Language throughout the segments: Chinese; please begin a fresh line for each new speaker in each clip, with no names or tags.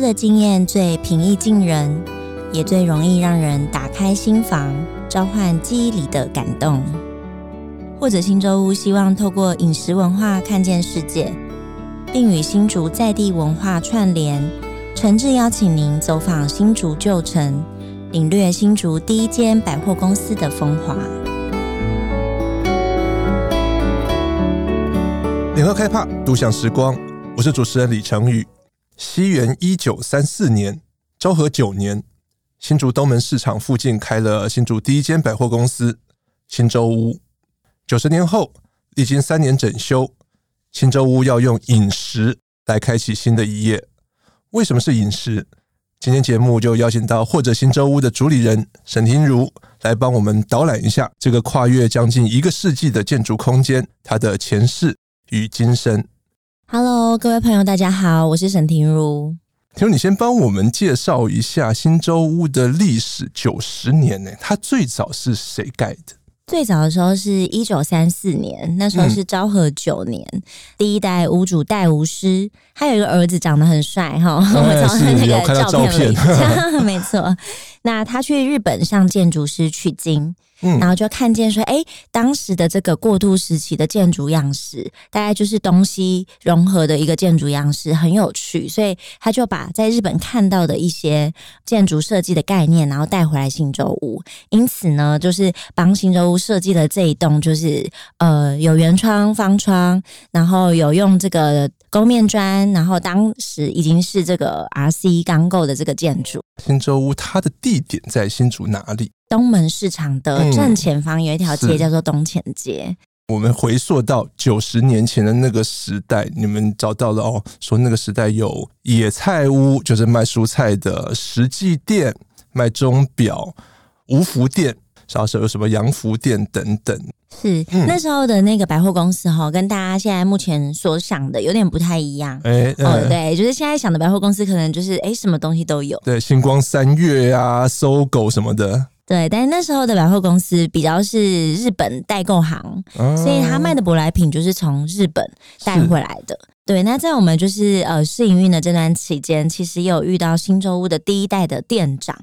的经验最平易近人，也最容易让人打开心房，召唤记忆里的感动。或者新洲屋希望透过饮食文化看见世界，并与新竹在地文化串联，诚挚邀请您走访新竹旧城，领略新竹第一间百货公司的风华。
联合开帕，独享时光。我是主持人李成宇。西元一九三四年，昭和九年，新竹东门市场附近开了新竹第一间百货公司——新洲屋。九十年后，历经三年整修，新洲屋要用饮食来开启新的一页。为什么是饮食？今天节目就邀请到或者新洲屋的主理人沈婷如来帮我们导览一下这个跨越将近一个世纪的建筑空间，它的前世。与今生
，Hello，各位朋友，大家好，我是沈婷如。
婷如，你先帮我们介绍一下新洲屋的历史九十年呢？它最早是谁盖的？
最早的时候是一九三四年，那时候是昭和九年，嗯、第一代屋主戴吾师，他有一个儿子长得很帅哈，我从他那个照片里，没错。那他去日本向建筑师取经。然后就看见说，哎，当时的这个过渡时期的建筑样式，大概就是东西融合的一个建筑样式，很有趣，所以他就把在日本看到的一些建筑设计的概念，然后带回来新洲屋。因此呢，就是帮新洲屋设计的这一栋，就是呃有圆窗、方窗，然后有用这个勾面砖，然后当时已经是这个 RC 钢构的这个建筑。
新洲屋它的地点在新竹哪里？
东门市场的正前方有一条街叫做东前街。嗯、
我们回溯到九十年前的那个时代，你们找到了哦，说那个时代有野菜屋，就是卖蔬菜的；食祭店卖钟表；无福店，然后是有什么洋服店等等。
是、嗯、那时候的那个百货公司哈，跟大家现在目前所想的有点不太一样。哎、对，就是现在想的百货公司，可能就是哎、欸，什么东西都有。
对，星光三月啊，搜狗什么的。
对，但是那时候的百货公司比较是日本代购行，啊、所以他卖的舶来品就是从日本带回来的。是对，那在我们就是呃试营运的这段期间，其实也有遇到新洲屋的第一代的店长，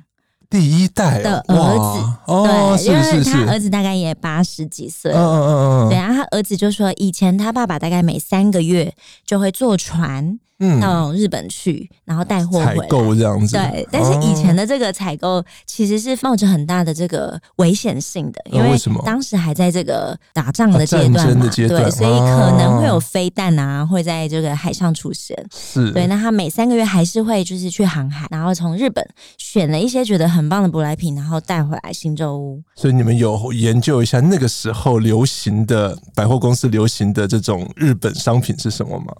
第一代
的儿子，
哦、
对，因为他儿子大概也八十几岁，嗯嗯嗯，对，然后他儿子就说，以前他爸爸大概每三个月就会坐船。嗯，到日本去，然后带货
采购这样子。
对，但是以前的这个采购其实是冒着很大的这个危险性的，因为当时还在这个打仗的阶段嘛，对，所以可能会有飞弹啊，会在这个海上出现。是，对，那他每三个月还是会就是去航海，然后从日本选了一些觉得很棒的舶来品，然后带回来新洲屋。
所以你们有研究一下那个时候流行的百货公司流行的这种日本商品是什么吗？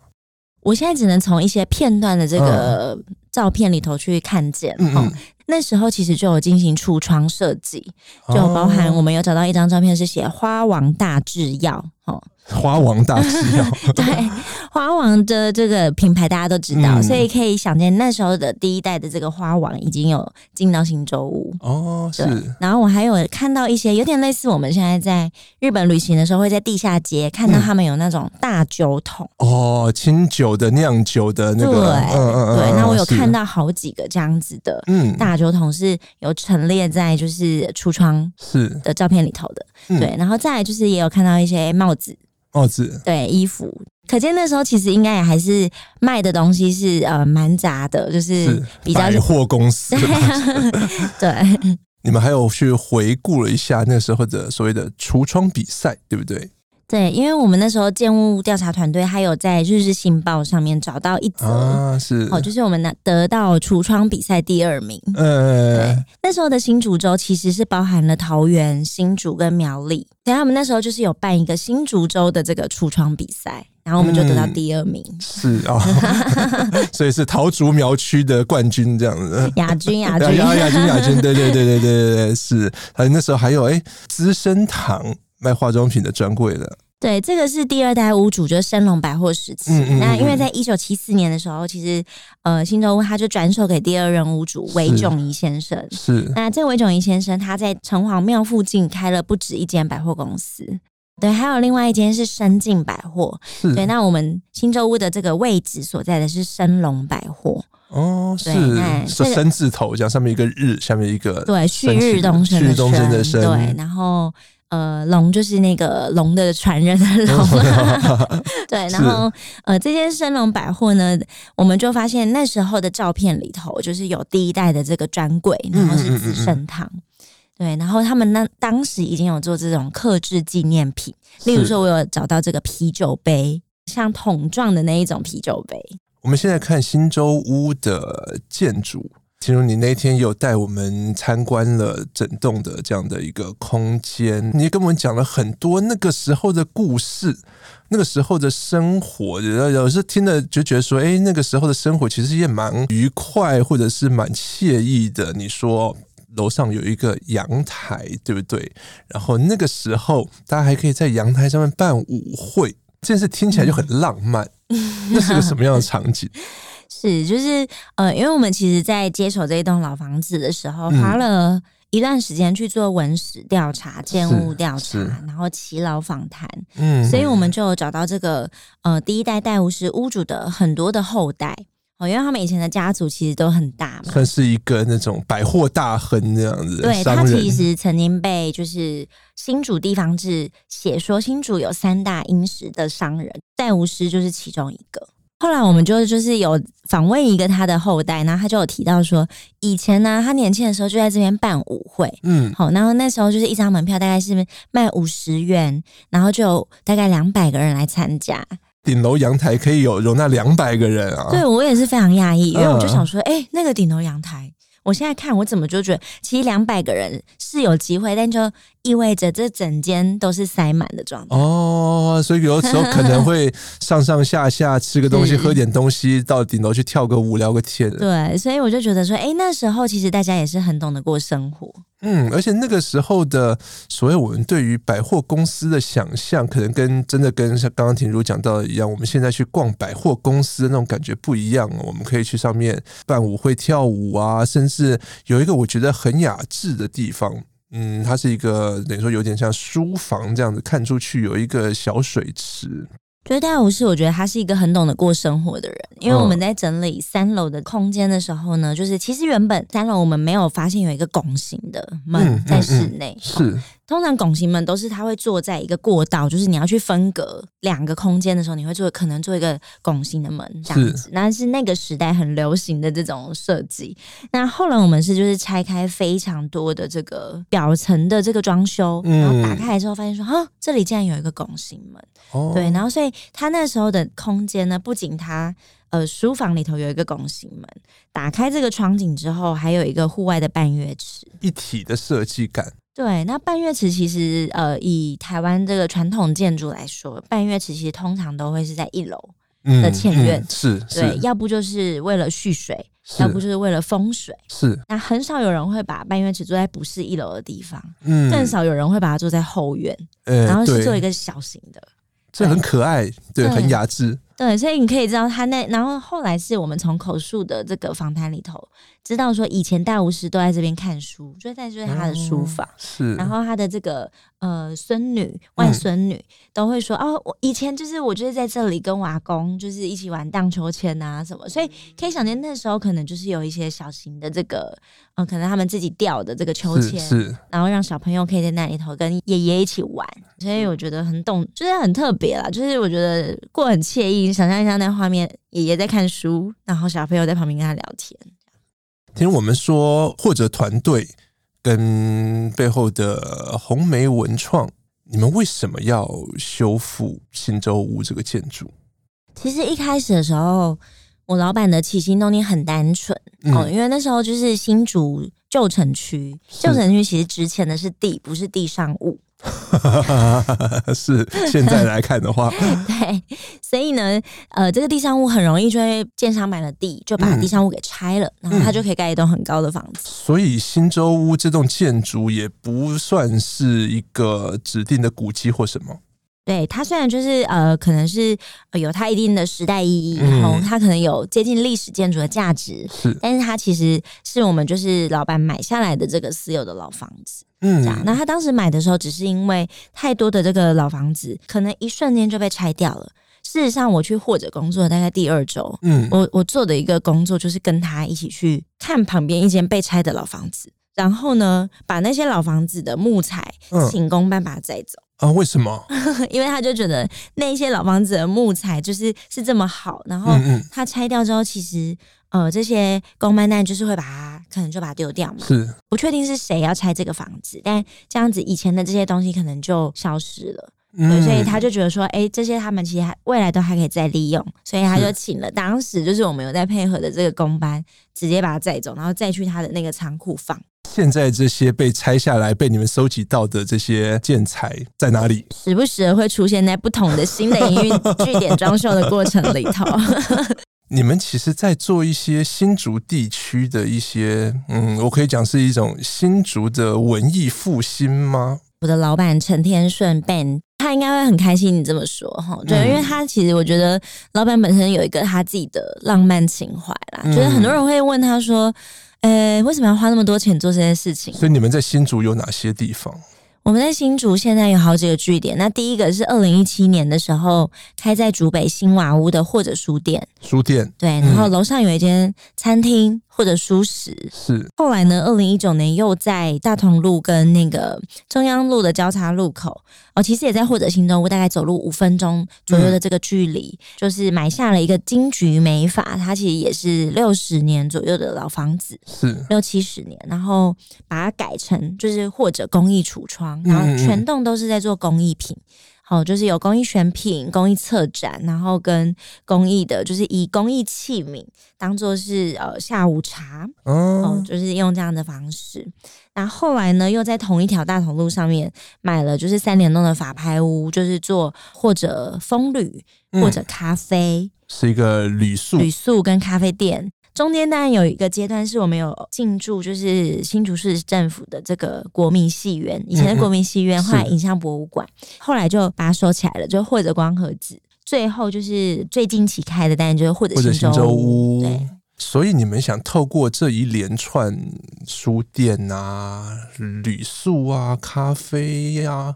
我现在只能从一些片段的这个照片里头去看见，嗯嗯，那时候其实就有进行橱窗设计，就包含我们有找到一张照片是写花王大制药，哦。
花王大制药，
对，花王的这个品牌大家都知道，嗯、所以可以想见那时候的第一代的这个花王已经有进到新洲屋哦，是。然后我还有看到一些有点类似我们现在在日本旅行的时候会在地下街看到他们有那种大酒桶、
嗯、哦，清酒的酿酒的那个，
对，嗯嗯对。那我有看到好几个这样子的，嗯，大酒桶是有陈列在就是橱窗是。的照片里头的，嗯、对。然后再来就是也有看到一些帽子。
帽子
对衣服，可见那时候其实应该也还是卖的东西是呃蛮杂的，就是比较
百货公司。
对，
你们还有去回顾了一下那时候的所谓的橱窗比赛，对不对？
对，因为我们那时候建物调查团队还有在《日日新报》上面找到一则，啊、是哦，就是我们拿得到橱窗比赛第二名。嗯，对，那时候的新竹州其实是包含了桃园、新竹跟苗栗，所以他们那时候就是有办一个新竹州的这个橱窗比赛，然后我们就得到第二名。嗯、
是啊、哦，所以是桃竹苗区的冠军这样子，
亚军亚军
亚亚军亚军，对对对对对对对，是。还有那时候还有哎，资生堂。卖化妆品的专柜的，
对，这个是第二代屋主，就是升龙百货时期。嗯嗯嗯，那因为在一九七四年的时候，其实呃，新洲屋他就转手给第二任屋主韦炯仪先生。是，那这韦炯仪先生他在城隍庙附近开了不止一间百货公司。对，还有另外一间是深进百货。对，那我们新洲屋的这个位置所在的是深隆百货。
哦，是是深字头，这样上面一个日，下面一个
对，旭日东升，旭日东升的升。对，然后呃，龙就是那个龙的传人的龙。对，然后呃，这间生龙百货呢，我们就发现那时候的照片里头，就是有第一代的这个专柜，然后是资生堂。嗯嗯嗯对，然后他们那当时已经有做这种克制纪念品，例如说，我有找到这个啤酒杯，像桶状的那一种啤酒杯。
我们现在看新洲屋的建筑，其实你那天有带我们参观了整栋的这样的一个空间，你跟我们讲了很多那个时候的故事，那个时候的生活，有时听了就觉得说，哎，那个时候的生活其实也蛮愉快，或者是蛮惬意的。你说。楼上有一个阳台，对不对？然后那个时候，大家还可以在阳台上面办舞会，这件事听起来就很浪漫。那是个什么样的场景？
是，就是呃，因为我们其实，在接手这一栋老房子的时候，花了一段时间去做文史调查、建物调查，然后耆老访谈。嗯，所以我们就找到这个呃，第一代戴吾师屋主的很多的后代。哦，因为他们以前的家族其实都很大嘛，
算是一个那种百货大亨那样子。
对，他其实曾经被就是新竹地方志写说，新竹有三大殷实的商人，戴吾师就是其中一个。后来我们就就是有访问一个他的后代，然后他就有提到说，以前呢，他年轻的时候就在这边办舞会，嗯，好，然后那时候就是一张门票大概是卖五十元，然后就有大概两百个人来参加。
顶楼阳台可以有容纳两百个人啊！
对，我也是非常讶异，因为我就想说，哎、欸，那个顶楼阳台，我现在看我怎么就觉得，其实两百个人是有机会，但就。意味着这整间都是塞满的状态
哦，所以有的时候可能会上上下下吃个东西、喝点东西，到顶楼去跳个舞、聊个天。
对，所以我就觉得说，哎，那时候其实大家也是很懂得过生活。
嗯，而且那个时候的所谓我们对于百货公司的想象，可能跟真的跟像刚刚婷如讲到的一样，我们现在去逛百货公司的那种感觉不一样。我们可以去上面办舞会、跳舞啊，甚至有一个我觉得很雅致的地方。嗯，它是一个等于说有点像书房这样子，看出去有一个小水池。
觉得戴武士，我觉得他是一个很懂得过生活的人。因为我们在整理三楼的空间的时候呢，就是其实原本三楼我们没有发现有一个拱形的门在室内，嗯嗯嗯，是。通常拱形门都是它会坐在一个过道，就是你要去分隔两个空间的时候，你会做可能做一个拱形的门这样子。那是那个时代很流行的这种设计。那后来我们是就是拆开非常多的这个表层的这个装修，然后打开来之后发现说，哈，这里竟然有一个拱形门。哦，对，然后所以它那时候的空间呢，不仅它呃书房里头有一个拱形门，打开这个窗景之后，还有一个户外的半月池，
一体的设计感。
对，那半月池其实，呃，以台湾这个传统建筑来说，半月池其实通常都会是在一楼的前院，
嗯嗯、是，
对，要不就是为了蓄水，要不就是为了风水，
是。
那很少有人会把半月池做在不是一楼的地方，嗯，更少有人会把它做在后院，欸、然后是做一个小型的，
这很可爱，对，对很雅致。
对，所以你可以知道他那，然后后来是我们从口述的这个访谈里头知道说，以前大巫师都在这边看书，就在就是他的书房，哦、是，然后他的这个呃孙女、外孙女、嗯、都会说哦，我以前就是我就是在这里跟我阿公就是一起玩荡秋千啊什么，所以可以想见那时候可能就是有一些小型的这个。嗯，可能他们自己吊的这个秋千，是，是，然后让小朋友可以在那里头跟爷爷一起玩，所以我觉得很动，就是很特别啦。就是我觉得过很惬意，你想象一下那画面，爷爷在看书，然后小朋友在旁边跟他聊天。
听我们说，或者团队跟背后的红梅文创，你们为什么要修复新洲屋这个建筑？
其实一开始的时候。我老板的起心动念很单纯哦，嗯、因为那时候就是新竹旧城区，旧城区其实值钱的是地，不是地上物。
是现在来看的话，
对，所以呢，呃，这个地上物很容易就会建商买了地，就把地上物给拆了，嗯、然后他就可以盖一栋很高的房子。
所以新洲屋这栋建筑也不算是一个指定的古迹或什么。
对，它虽然就是呃，可能是有它一定的时代意义，然后它可能有接近历史建筑的价值，
是，
但是它其实是我们就是老板买下来的这个私有的老房子，嗯，这样。那他当时买的时候，只是因为太多的这个老房子，可能一瞬间就被拆掉了。事实上，我去或者工作大概第二周，嗯，我我做的一个工作就是跟他一起去看旁边一间被拆的老房子，然后呢，把那些老房子的木材请工班把它载走。
啊？为什么？
因为他就觉得那些老房子的木材就是是这么好，然后他拆掉之后，其实呃这些公班蛋就是会把它可能就把它丢掉嘛。
是
不确定是谁要拆这个房子，但这样子以前的这些东西可能就消失了。对，所以他就觉得说，哎、欸，这些他们其实还未来都还可以再利用，所以他就请了当时就是我们有在配合的这个工班，直接把它载走，然后再去他的那个仓库放。
现在这些被拆下来、被你们收集到的这些建材在哪里？
时不时的会出现在不同的新的营运 据点装修的过程里头。
你们其实，在做一些新竹地区的一些，嗯，我可以讲是一种新竹的文艺复兴吗？
我的老板陈天顺 Ben，他应该会很开心你这么说哈，对，因为他其实我觉得老板本身有一个他自己的浪漫情怀啦，就是很多人会问他说，呃，为什么要花那么多钱做这件事情？
所以你们在新竹有哪些地方？
我们在新竹现在有好几个据点，那第一个是二零一七年的时候开在竹北新瓦屋的或者书店，
书店
对，然后楼上有一间餐厅。或者蔬食
是，
后来呢？二零一九年又在大同路跟那个中央路的交叉路口哦，其实也在或者新中屋，大概走路五分钟左右的这个距离，嗯、就是买下了一个金菊美发，它其实也是六十年左右的老房子，
是
六七十年，然后把它改成就是或者工艺橱窗，然后全栋都是在做工艺品。好，就是有公益选品、公益策展，然后跟公益的，就是以公益器皿当做是呃下午茶，哦，就是用这样的方式。那后来呢，又在同一条大同路上面买了，就是三联栋的法拍屋，就是做或者风旅或者咖啡，
嗯、是一个旅宿、
旅宿跟咖啡店。中间当然有一个阶段是我们有进驻，就是新竹市政府的这个国民戏院，以前的国民戏院，后来影像博物馆，后来就把它收起来了，就或者光合子，最后就是最近期开的，当然就是或者新洲屋。对，
所以你们想透过这一连串书店啊、旅宿啊、咖啡呀、啊，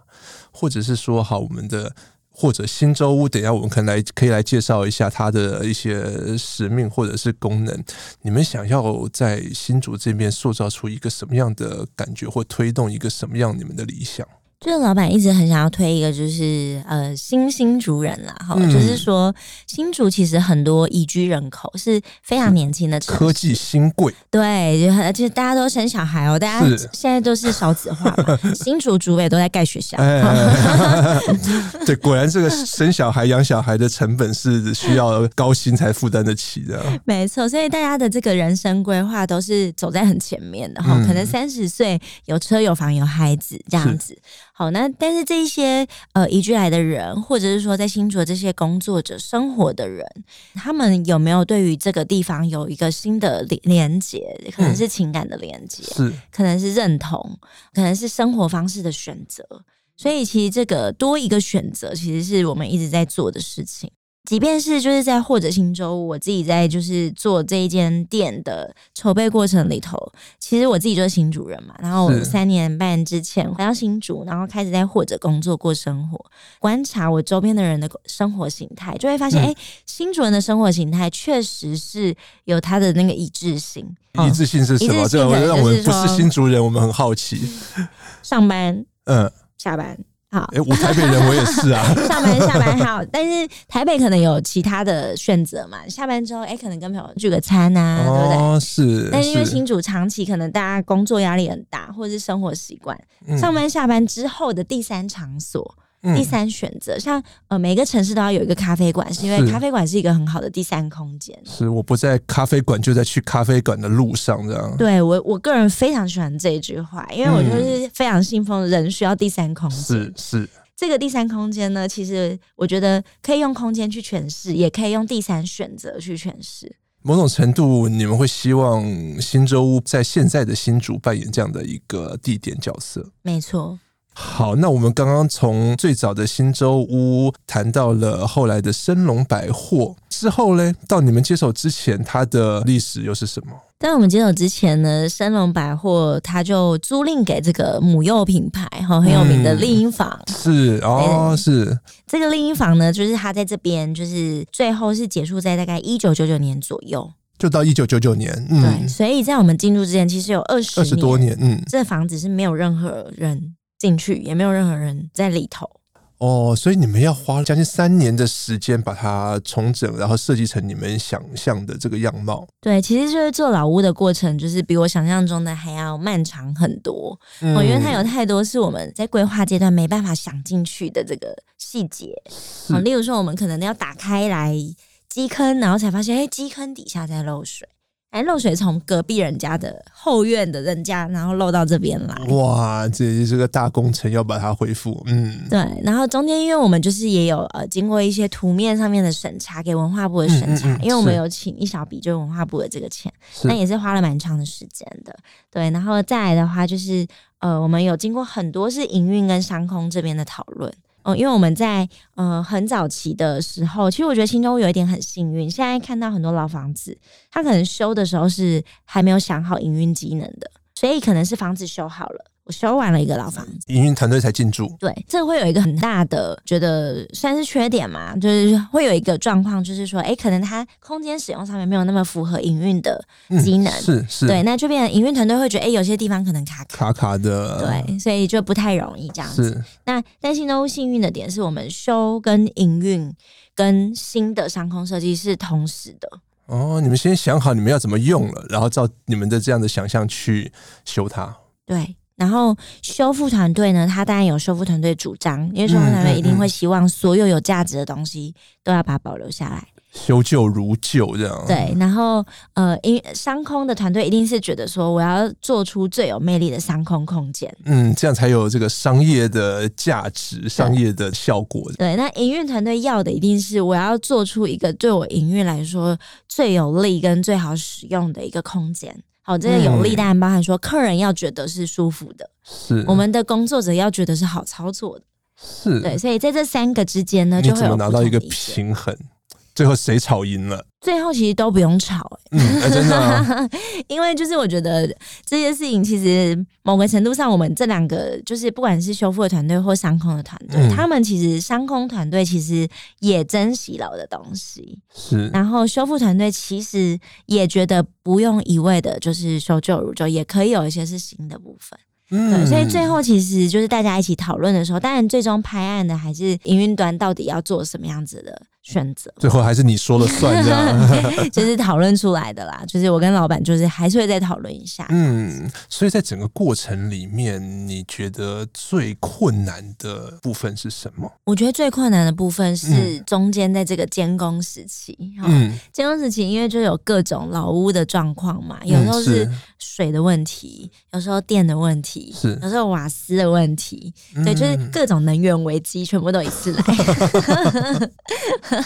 或者是说好我们的。或者新洲屋，等一下我们可能来可以来介绍一下它的一些使命或者是功能。你们想要在新竹这边塑造出一个什么样的感觉，或推动一个什么样你们的理想？
就是老板一直很想要推一个，就是呃新新竹人啦，哈、嗯，就是说新竹其实很多移居人口是非常年轻的城市，
科技新贵，
对，就而且大家都生小孩哦，大家现在都是少子化嘛，新竹竹北都在盖学校，
对，果然这个生小孩养小孩的成本是需要高薪才负担得起的，
没错，所以大家的这个人生规划都是走在很前面的哈，嗯、可能三十岁有车有房有孩子这样子。好，那但是这一些呃移居来的人，或者是说在新竹的这些工作者生活的人，他们有没有对于这个地方有一个新的连连接？可能是情感的连接，
是
可能是认同，可能是生活方式的选择。所以其实这个多一个选择，其实是我们一直在做的事情。即便是就是在或者新洲，我自己在就是做这一间店的筹备过程里头，其实我自己就是新主人嘛。然后我三年半之前回到新竹，然后开始在或者工作过生活，观察我周边的人的生活形态，就会发现，哎、嗯欸，新主人的生活形态确实是有他的那个一致性。
一致性是什么？这个让我们不是新竹人，我们很好奇。
上班，嗯，下班。好，
哎、欸，我台北人，我也是啊。
上 班下班好，但是台北可能有其他的选择嘛。下班之后，哎、欸，可能跟朋友聚个餐啊，哦、对不对？
是。
但是因为新主长期可能大家工作压力很大，或者是生活习惯，上班下班之后的第三场所。第三选择，像呃，每个城市都要有一个咖啡馆，是因为咖啡馆是一个很好的第三空间。
是，我不在咖啡馆，就在去咖啡馆的路上，这样。
对我，我个人非常喜欢这一句话，因为我就是非常信奉人需要第三空间。
是是，
这个第三空间呢，其实我觉得可以用空间去诠释，也可以用第三选择去诠释。
某种程度，你们会希望新洲屋在现在的新竹扮演这样的一个地点角色？
没错。
好，那我们刚刚从最早的新洲屋谈到了后来的升龙百货之后呢，到你们接手之前，它的历史又是什么？
在我们接手之前呢，升龙百货它就租赁给这个母幼品牌哈，很有名的丽婴房。
嗯、是哦，是
这个丽婴房呢，就是它在这边，就是最后是结束在大概一九九九年左右，
就到一九九九年。
嗯，对，所以在我们进入之前，其实有二十
二十多年，嗯，
这房子是没有任何人。进去也没有任何人在里头
哦，所以你们要花将近三年的时间把它重整，然后设计成你们想象的这个样貌。
对，其实就是做老屋的过程，就是比我想象中的还要漫长很多。嗯，因为它有太多是我们在规划阶段没办法想进去的这个细节。好，例如说我们可能要打开来基坑，然后才发现，哎，基坑底下在漏水。哎，漏水从隔壁人家的后院的人家，然后漏到这边来。
哇，这也是个大工程，要把它恢复。嗯，
对。然后中间，因为我们就是也有呃，经过一些图面上面的审查，给文化部的审查，嗯嗯嗯，因为我们有请一小笔，就是文化部的这个钱，那也是花了蛮长的时间的。对，然后再来的话，就是呃，我们有经过很多是营运跟商空这边的讨论。哦，因为我们在呃很早期的时候，其实我觉得新洲有一点很幸运，现在看到很多老房子，它可能修的时候是还没有想好营运机能的，所以可能是房子修好了。我修完了一个老房子，
营运团队才进驻。
对，这会有一个很大的觉得算是缺点嘛，就是会有一个状况，就是说，哎，可能它空间使用上面没有那么符合营运的机能，
嗯、是是，
对，那就变成营运团队会觉得，哎，有些地方可能卡
卡卡的，
对，所以就不太容易这样子。是那但新都幸运的点是我们修跟营运跟新的商空设计是同时的。
哦，你们先想好你们要怎么用了，然后照你们的这样的想象去修它。
对。然后修复团队呢，他当然有修复团队主张，因为修复团队一定会希望所有有价值的东西都要把它保留下来，
修旧如旧这样。
对，然后呃，因商空的团队一定是觉得说，我要做出最有魅力的商空空间，
嗯，这样才有这个商业的价值、商业的效果。
对，那营运团队要的一定是我要做出一个对我营运来说最有利跟最好使用的一个空间。好，这个有利当然包含说，客人要觉得是舒服的，
是。
我们的工作者要觉得是好操作的，
是。
对，所以在这三个之间呢，就会有
拿到一个平衡。最后谁吵赢了？
最后其实都不用吵，欸，
嗯，欸、真的，啊，
因为就是我觉得这些事情其实某个程度上，我们这两个就是不管是修复的团队或商空的团队，嗯，他们其实商空团队其实也珍惜老的东西，
是，
然后修复团队其实也觉得不用一味的就是修旧如旧，也可以有一些是新的部分。嗯，对，所以最后其实就是大家一起讨论的时候，当然最终拍案的还是营运端到底要做什么样子的选择，
最后还是你说了算，这样
就是讨论出来的啦。就是我跟老板就是还是会再讨论一下。
嗯，所以在整个过程里面，你觉得最困难的部分是什么？
我觉得最困难的部分是中间在这个监工时期。嗯，监工时期因为就有各种老屋的状况嘛，有时候是水的问题，有时候电的问题，
是
有时候瓦斯的问题，对，就是各种能源危机全部都一次来。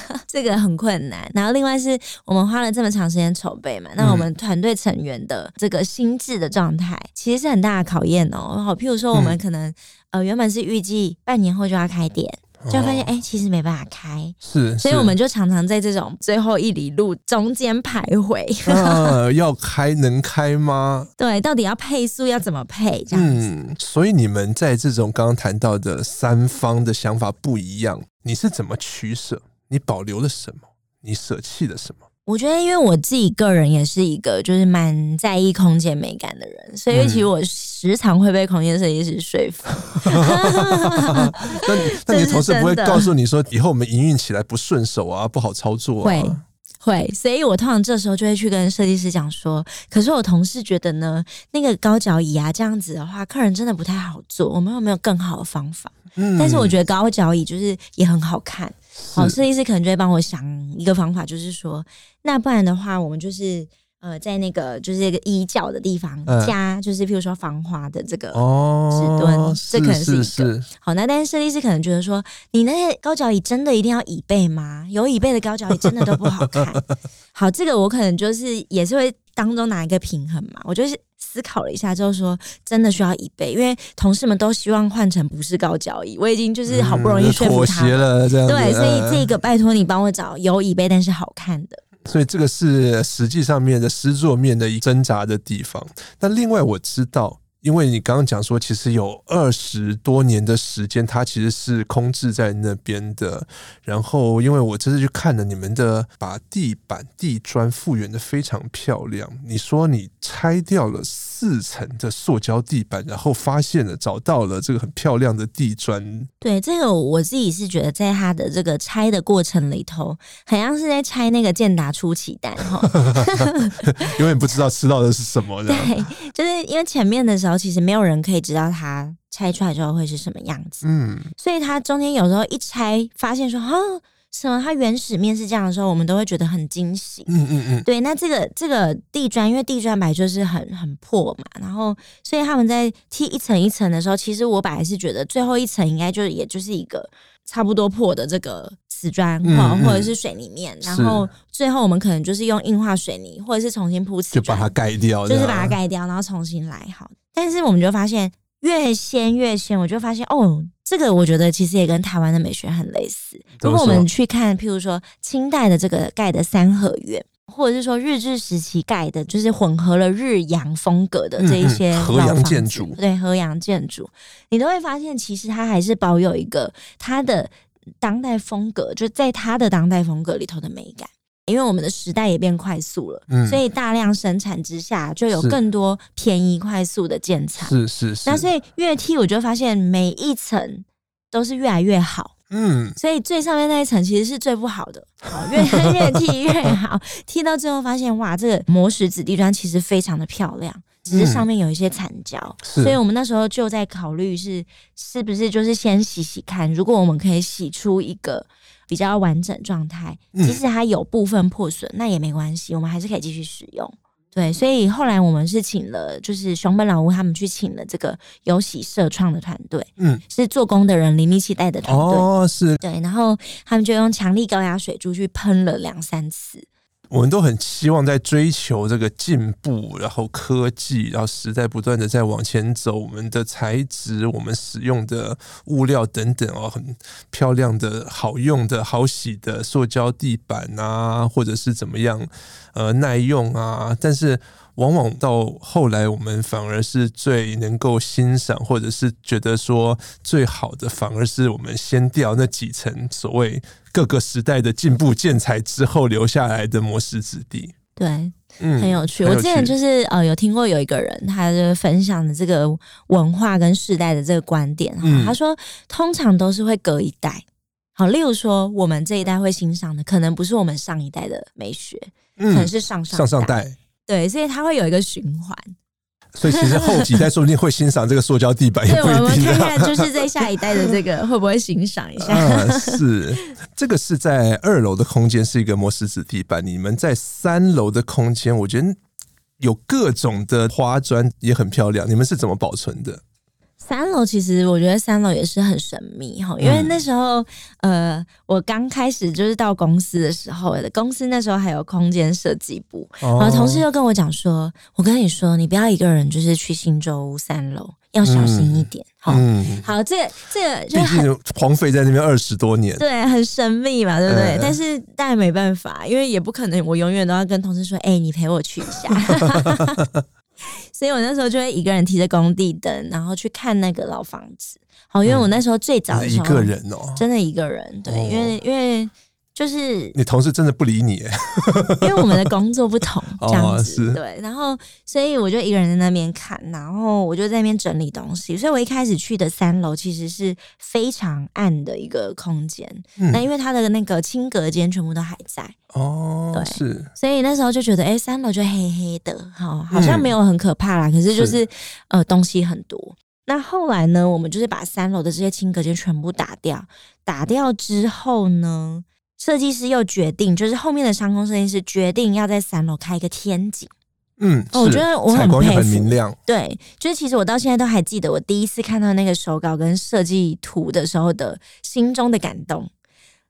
这个很困难，然后另外是我们花了这么长时间筹备嘛，那我们团队成员的这个心智的状态，其实是很大的考验哦。好，譬如说我们可能、嗯、呃原本是预计半年后就要开店，就发现哎、欸，其实没办法开，
是，
所以我们就常常在这种最后一里路中间徘徊。
呃，要开能开吗？
对，到底要配速要怎么配？这样子。
嗯，所以你们在这种刚刚谈到的三方的想法不一样，你是怎么取舍？你保留了什么？你舍弃了什么？
我觉得，因为我自己个人也是一个就是蛮在意空间美感的人，所以其实我时常会被空间设计师说服。
那那你 同事不会告诉你说，以后我们营运起来不顺手啊，不好操作啊？
会会，所以我通常这时候就会去跟设计师讲说，可是我同事觉得呢，那个高脚椅啊这样子的话，客人真的不太好坐，我们有没有更好的方法？嗯，但是我觉得高脚椅就是也很好看。好，设计师可能就会帮我想一个方法，就是说，那不然的话，我们就是呃，在那个就是这个衣角的地方加，就是譬如说防滑的这个纸墩，哦，这可能是一个是是是好。那但是设计师可能觉得说，你那些高脚椅真的一定要椅背吗？有椅背的高脚椅真的都不好看。好，这个我可能就是也是会当中拿一个平衡嘛。我就是思考了一下，之后说真的需要椅背，因为同事们都希望换成不是高脚椅，我已经就是好不容易说服他、
嗯、妥协了，这样
对，所以这个拜托你帮我找有椅背但是好看的。
所以这个是实际上面的实作面的挣扎的地方。那另外我知道。因为你刚刚讲说，其实有二十多年的时间，它其实是空置在那边的。然后，因为我这次去看了你们的，把地板、地砖复原的非常漂亮。你说你拆掉了四层的塑胶地板，然后发现了找到了这个很漂亮的地砖。
对，这个我自己是觉得，在它的这个拆的过程里头，好像是在拆那个健达出奇蛋哈，
永远不知道吃到的是什么。
对，就是因为前面的时候。其实没有人可以知道它拆出来之后会是什么样子，
嗯，
所以它中间有时候一拆，发现说啊什么，它原始面是这样的时候，我们都会觉得很惊喜，
嗯嗯嗯，
对。那这个这个地砖，因为地砖本来就是很很破嘛，然后所以他们在踢一层一层的时候，其实我本来是觉得最后一层应该就也就是一个差不多破的这个瓷砖或或者是水泥面，然后最后我们可能就是用硬化水泥，或者是重新铺瓷砖，
就把它盖掉，
就是把它盖掉，然后重新来好。但是我们就发现越掀越掀，我就发现哦，这个我觉得其实也跟台湾的美学很类似。如果我们去看，譬如说清代的这个盖的三合院，或者是说日治时期盖的，就是混合了日洋风格的这一些
和洋建筑，
对和洋建筑，你都会发现其实它还是保有一个它的当代风格，就在它的当代风格里头的美感。因为我们的时代也变快速了，嗯，所以大量生产之下，就有更多便宜快速的建材。
是是是。
那所以越踢，我就发现每一层都是越来越好。
嗯。
所以最上面那一层其实是最不好的，好，越 越踢越好。踢到最后发现，哇，这个磨石子地砖其实非常的漂亮，只是上面有一些残胶。嗯。所以我们那时候就在考虑是是不是就是先洗洗看，如果我们可以洗出一个。比较完整状态，即使它有部分破损，嗯，那也没关系，我们还是可以继续使用。对，所以后来我们是请了，就是熊本老屋他们去请了这个有喜社创的团队，嗯，是做工的人林立奇带的团队，
哦，是
对，然后他们就用强力高压水柱去喷了两三次。
我们都很希望在追求这个进步，然后科技，然后时代不断的在往前走。我们的材质，我们使用的物料等等哦，很漂亮的、好用的、好洗的塑胶地板啊，或者是怎么样，呃，耐用啊，但是。往往到后来，我们反而是最能够欣赏，或者是觉得说最好的，反而是我们先掉那几层所谓各个时代的进步建材之后留下来的磨石子地。
对，嗯，很有趣。我之前就是呃有听过有一个人，他就分享的这个文化跟世代的这个观点，他说通常都是会隔一代。好，例如说我们这一代会欣赏的，可能不是我们上一代的美学，可能是上上
上上代。
对，所以它会有一个循环。
所以其实后几代说不定会欣赏这个塑胶地板，也不一定。
我们看看，就是在下一代的这个会不会欣赏一下？
啊，是这个是在二楼的空间是一个磨石子地板，你们在三楼的空间，我觉得有各种的花砖也很漂亮，你们是怎么保存的？
三楼其实我觉得三楼也是很神秘哈，因为那时候、嗯、呃，我刚开始就是到公司的时候，公司那时候还有空间设计部，哦、然后同事就跟我讲说：“我跟你说，你不要一个人就是去新洲三楼，要小心一点。嗯”好，好，这个这个就很
荒废在那边二十多年，
对，很神秘嘛，对不对？嗯、但是但然没办法，因为也不可能我永远都要跟同事说：“哎、欸，你陪我去一下。”所以我那时候就会一个人提着工地灯，然后去看那个老房子。好，因为我那时候最早的时候，
一个人哦，
真的一个人。对，因为因为就是
你同事真的不理你，
因为我们的工作不同，这样子。对，然后所以我就一个人在那边看，然后我就在那边整理东西。所以我一开始去的三楼其实是非常暗的一个空间，那因为它的那个轻隔间全部都还在。
哦，对，
是，所以那时候就觉得，哎、欸，三楼就黑黑的，好，好像没有很可怕啦。嗯、可是就是，是呃，东西很多。那后来呢，我们就是把三楼的这些轻隔间全部打掉。打掉之后呢，设计师又决定，就是后面的商工设计师决定要在三楼开一个天井。
嗯，
我觉得我很佩服，
很明亮。
对，就是其实我到现在都还记得，我第一次看到那个手稿跟设计图的时候的心中的感动。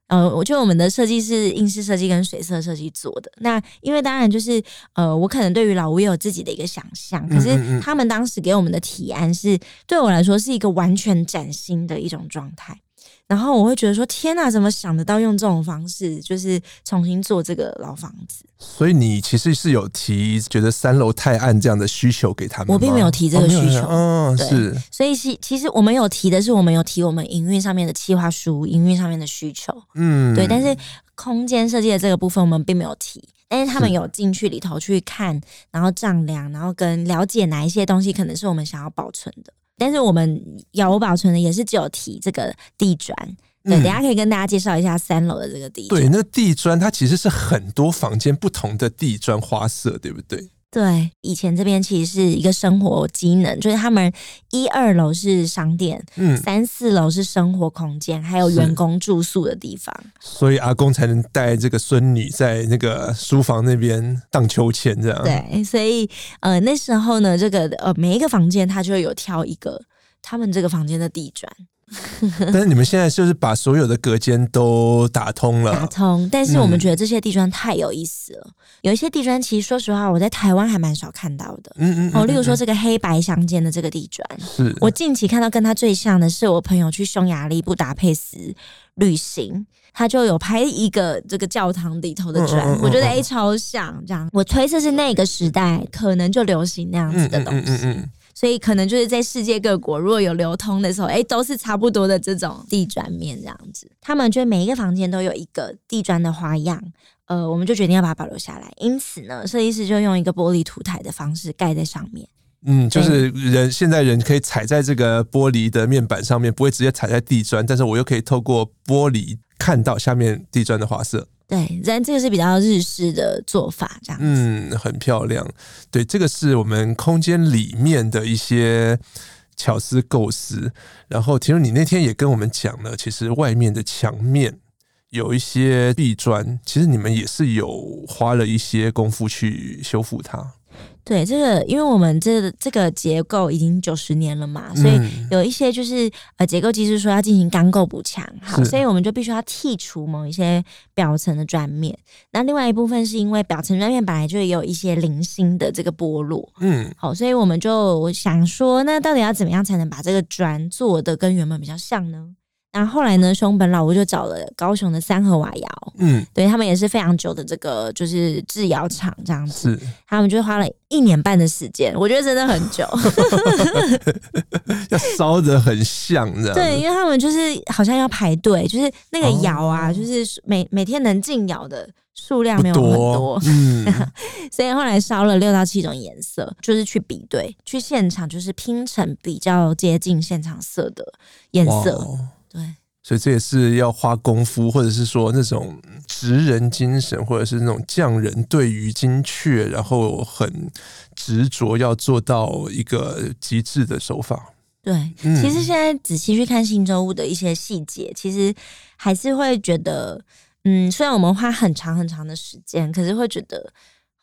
呃，我觉得我们的设计是硬式设计跟水色设计做的。那因为当然就是呃，我可能对于老吴也有自己的一个想象，可是他们当时给我们的提案是对我来说是一个完全崭新的一种状态。然后我会觉得说，天哪，怎么想得到用这种方式，就是重新做这个老房子？
所以你其实是有提觉得三楼太暗这样的需求给他们？
我并没有提这个需求，
嗯、哦，是。
所以其其实我们有提的是，我们有提我们营运上面的企划书，营运上面的需求，嗯，对。但是空间设计的这个部分，我们并没有提。但是他们有进去里头去看，然后丈量，然后跟了解哪一些东西可能是我们想要保存的。但是我们有保存的也是只有提这个地砖，对，等下可以跟大家介绍一下三楼的这个地砖。
对，那地砖它其实是很多房间不同的地砖花色，对不对？
对，以前这边其实是一个生活机能，就是他们一二楼是商店，嗯，三四楼是生活空间，还有员工住宿的地方。
所以阿公才能带这个孙女在那个书房那边荡秋千，这样。
对，所以呃那时候呢，这个呃每一个房间他就有挑一个他们这个房间的地砖。
但是你们现在就是把所有的隔间都打通了，
打通。但是我们觉得这些地砖太有意思了。嗯、有一些地砖，其实说实话，我在台湾还蛮少看到的。嗯嗯，嗯。哦，例如说这个黑白相间的这个地砖，是我近期看到跟它最像的是我朋友去匈牙利布达佩斯旅行，他就有拍一个这个教堂里头的砖，我觉得哎、欸、超像这样。我推测是那个时代可能就流行那样子的东西。嗯所以可能就是在世界各国，如果有流通的时候，哎、欸，都是差不多的这种地砖面这样子。他们觉得每一个房间都有一个地砖的花样，呃，我们就决定要把它保留下来。因此呢，设计师就用一个玻璃土台的方式盖在上面。
嗯，就是人现在人可以踩在这个玻璃的面板上面，不会直接踩在地砖，但是我又可以透过玻璃看到下面地砖的花色。
对，然这个是比较日式的做法，这样子。
嗯，很漂亮。对，这个是我们空间里面的一些巧思构思。然后，其实你那天也跟我们讲了，其实外面的墙面有一些地砖，其实你们也是有花了一些功夫去修复它。
对，这个，因为我们这个、这个结构已经九十年了嘛，所以有一些就是呃结构技师说要进行钢构补强，好，所以我们就必须要剔除某一些表层的砖面。那另外一部分是因为表层砖面本来就有一些零星的这个剥落，嗯，好，所以我们就想说，那到底要怎么样才能把这个砖做的跟原本比较像呢？然后后来呢，熊本老屋就找了高雄的三和瓦窑，嗯，对他们也是非常久的这个就是制窑厂这样子，是。他们就花了一年半的时间，我觉得真的很久，
要烧的很像这样。
对，因为他们就是好像要排队，就是那个窑啊，哦、就是每每天能进窑的数量没有很多，嗯，所以后来烧了六到七种颜色，就是去比对，去现场就是拼成比较接近现场色的颜色。对，
所以这也是要花功夫，或者是说那种职人精神，或者是那种匠人对于精确，然后很执着要做到一个极致的手法。
对，嗯、其实现在仔细去看信州物的一些细节，其实还是会觉得，嗯，虽然我们花很长很长的时间，可是会觉得。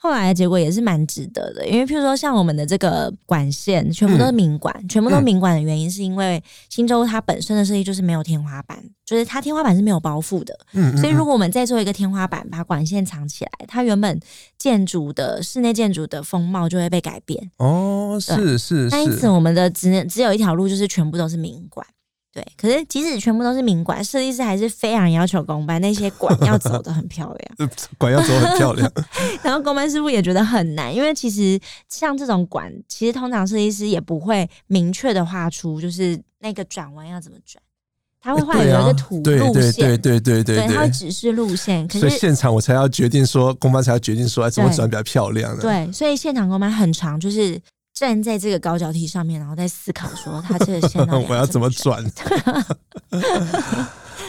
后来的结果也是蛮值得的，因为譬如说像我们的这个管线全部都是明管，嗯、全部都明管的原因是因为新洲它本身的设计就是没有天花板，就是它天花板是没有包覆的，嗯，所以如果我们再做一个天花板把管线藏起来，它原本建筑的室内建筑的风貌就会被改变。
哦，是是是。
那因此我们的只能只有一条路，就是全部都是明管。对，可是即使全部都是明管，设计师还是非常要求公班那些管要走的 很漂亮，
管要走很漂亮。
然后公班师傅也觉得很难，因为其实像这种管，其实通常设计师也不会明确的画出，就是那个转弯要怎么转，他会画有一个图路线，对对对对对对，他会指示路线。可是
所以现场我才要决定说，公班才要决定说，怎么转比较漂亮。
对，所以现场公班很长，就是。站在这个高脚梯上面，然后在思考说他这个线
我要怎么转？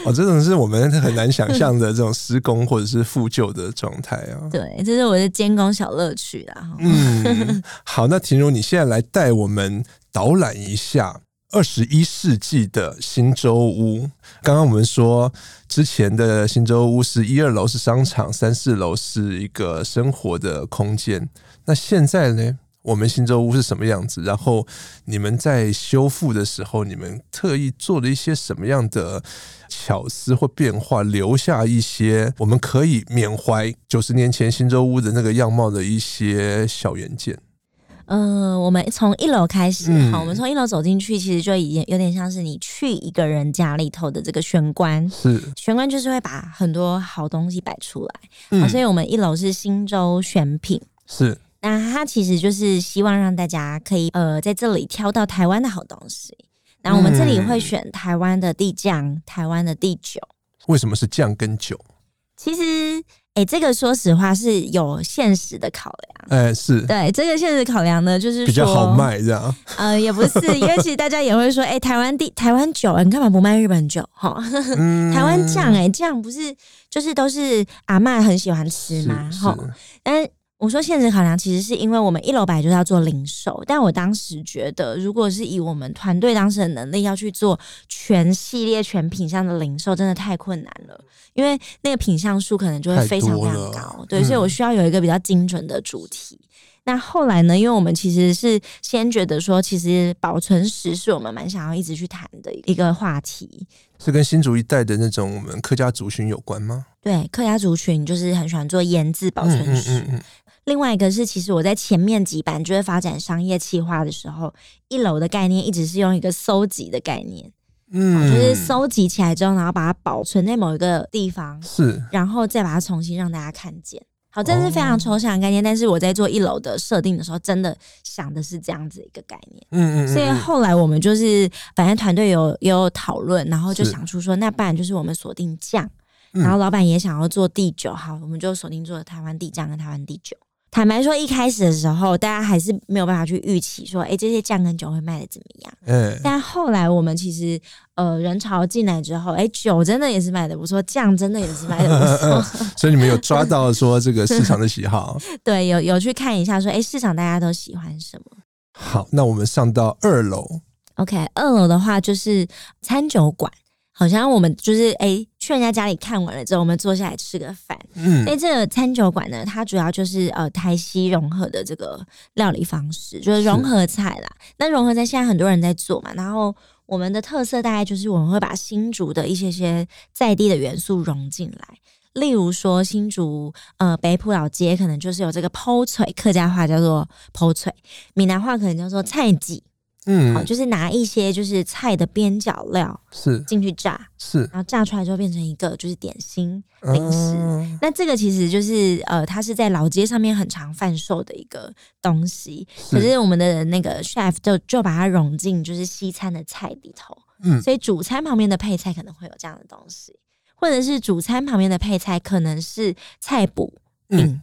哦，这种是我们很难想象的这种施工或者是复旧的状态啊。
对，这是我的监工小乐趣啦。
嗯，好，那婷如，你现在来带我们导览一下二十一世纪的新洲屋。刚刚我们说之前的新洲屋是一二楼是商场，三四楼是一个生活的空间。那现在呢？我们新洲屋是什么样子？然后你们在修复的时候，你们特意做了一些什么样的巧思或变化，留下一些我们可以缅怀九十年前新洲屋的那个样貌的一些小元件。
嗯、呃，我们从一楼开始，好，我们从一楼走进去，其实就已经有点像是你去一个人家里头的这个玄关，
是
玄关就是会把很多好东西摆出来，好，所以我们一楼是新洲选品，
是。
那他其实就是希望让大家可以呃在这里挑到台湾的好东西。那我们这里会选台湾的地酱、台湾的地酒。
为什么是酱跟酒？
其实，哎、欸，这个说实话是有现实的考量。
哎、欸，是
对这个现实考量呢，就是
比较好卖这样。
呃，也不是，因为其实大家也会说，哎、欸，台湾地台湾酒，你干嘛不卖日本酒？哈，台湾酱，哎，酱不是就是都是阿嬷很喜欢吃吗？哈，但。我说现实考量，其实是因为我们一楼本来就是要做零售，但我当时觉得，如果是以我们团队当时的能力要去做全系列全品相的零售，真的太困难了，因为那个品相数可能就会非常非常高，对，所以我需要有一个比较精准的主题。嗯、那后来呢，因为我们其实是先觉得说，其实保存时是我们蛮想要一直去谈的一个话题，
是跟新竹一带的那种我们客家族群有关吗？
对，客家族群就是很喜欢做腌制保存食。嗯嗯嗯嗯另外一个是，其实我在前面几版就是发展商业企划的时候，一楼的概念一直是用一个搜集的概念，嗯，就是搜集起来之后，然后把它保存在某一个地方，
是，
然后再把它重新让大家看见。好，这是非常抽象的概念，哦、但是我在做一楼的设定的时候，真的想的是这样子一个概念，嗯嗯，嗯，所以后来我们就是反正团队有也有讨论，然后就想出说，那不然就是我们锁定酱，然后老板也想要做第九，好，我们就锁定做台湾地酱跟台湾地酒。坦白说，一开始的时候，大家还是没有办法去预期说，哎、欸，这些酱跟酒会卖的怎么样？嗯、欸。但后来我们其实，呃，人潮进来之后，哎、欸，酒真的也是卖的不错，酱真的也是卖的不错。
所以你们有抓到说这个市场的喜好？
对，有有去看一下说，哎、欸，市场大家都喜欢什么？
好，那我们上到二楼。
OK，二楼的话就是餐酒馆。好像我们就是哎、欸，去人家家里看完了之后，我们坐下来吃个饭。嗯，所以这个餐酒馆呢，它主要就是呃台西融合的这个料理方式，就是融合菜啦。那融合菜现在很多人在做嘛，然后我们的特色大概就是我们会把新竹的一些些在地的元素融进来，例如说新竹呃北埔老街可能就是有这个剖脆，客家话叫做剖脆，闽南话可能叫做菜鸡。嗯，好，就是拿一些就是菜的边角料是进去炸，是，然后炸出来之后变成一个就是点心零食。嗯、那这个其实就是呃，它是在老街上面很常贩售的一个东西。可是我们的那个 chef 就就把它融进就是西餐的菜里头。嗯，所以主餐旁边的配菜可能会有这样的东西，或者是主餐旁边的配菜可能是菜脯，嗯，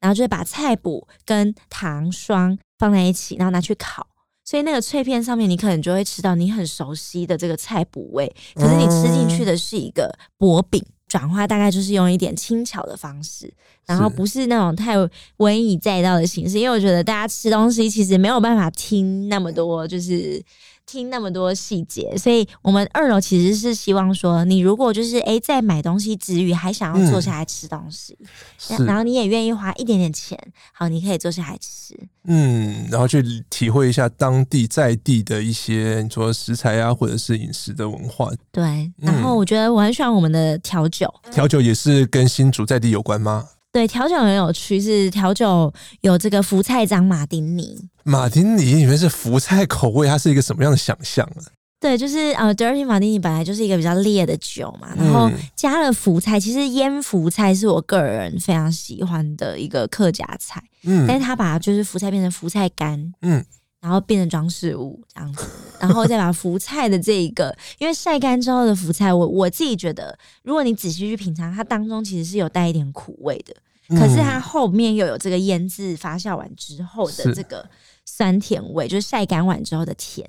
然后就会把菜脯跟糖霜放在一起，然后拿去烤。所以那个脆片上面，你可能就会吃到你很熟悉的这个菜补味，可是你吃进去的是一个薄饼，转化大概就是用一点轻巧的方式，然后不是那种太文以载道的形式，因为我觉得大家吃东西其实没有办法听那么多，就是。听那么多细节，所以我们二楼其实是希望说，你如果就是哎，在买东西之余，还想要坐下来吃东西，嗯、然后你也愿意花一点点钱，好，你可以坐下来吃，
嗯，然后去体会一下当地在地的一些你说食材啊，或者是饮食的文化。
对，然后我觉得我很喜欢我们的调酒，
调酒也是跟新竹在地有关吗？
对，调酒很有趣，是调酒有这个福菜长马丁尼。
马丁尼里面是福菜口味，它是一个什么样的想象啊？
对，就是呃，Dirty 马丁尼本来就是一个比较烈的酒嘛，然后加了福菜，其实腌福菜是我个人非常喜欢的一个客家菜。嗯，但是他把就是福菜变成福菜干，嗯，然后变成装饰物这样子，然后再把福菜的这一个，因为晒干之后的福菜，我我自己觉得，如果你仔细去品尝，它当中其实是有带一点苦味的。可是它后面又有这个腌制发酵完之后的这个酸甜味，就是晒干完之后的甜，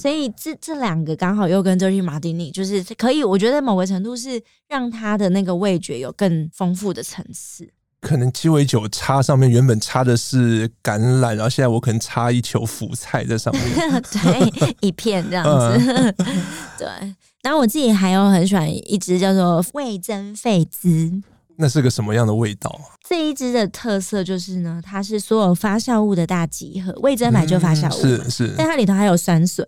所以这这两个刚好又跟 Dirty Martini 就是可以，我觉得某个程度是让它的那个味觉有更丰富的层次。
可能鸡尾酒插上面原本插的是橄榄，然后现在我可能插一球福菜在上面，
对，一片这样子，对。然后我自己还有很喜欢一支叫做味增费兹。
那是个什么样的味道？
这一支的特色就是呢，它是所有发酵物的大集合，味增本就发酵物，
是是，
但它里头还有酸笋。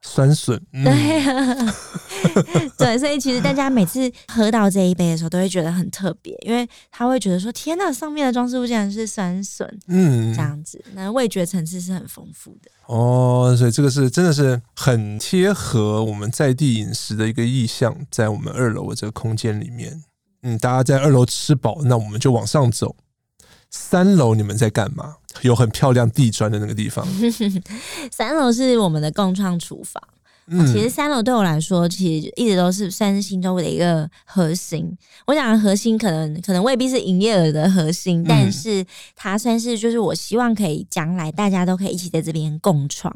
酸笋，嗯、
对、啊，对，所以其实大家每次喝到这一杯的时候，都会觉得很特别，因为他会觉得说：“天呐，上面的装饰物竟然是酸笋。”嗯，这样子，那味觉层次是很丰富的。
哦，所以这个是真的是很贴合我们在地饮食的一个意象，在我们二楼的这个空间里面。嗯，大家在二楼吃饱，那我们就往上走。三楼你们在干嘛？有很漂亮地砖的那个地方。
三楼是我们的共创厨房。嗯，其实三楼对我来说，其实一直都是算是新周的一个核心。我讲的核心可能可能未必是营业额的核心，但是它算是就是我希望可以将来大家都可以一起在这边共创。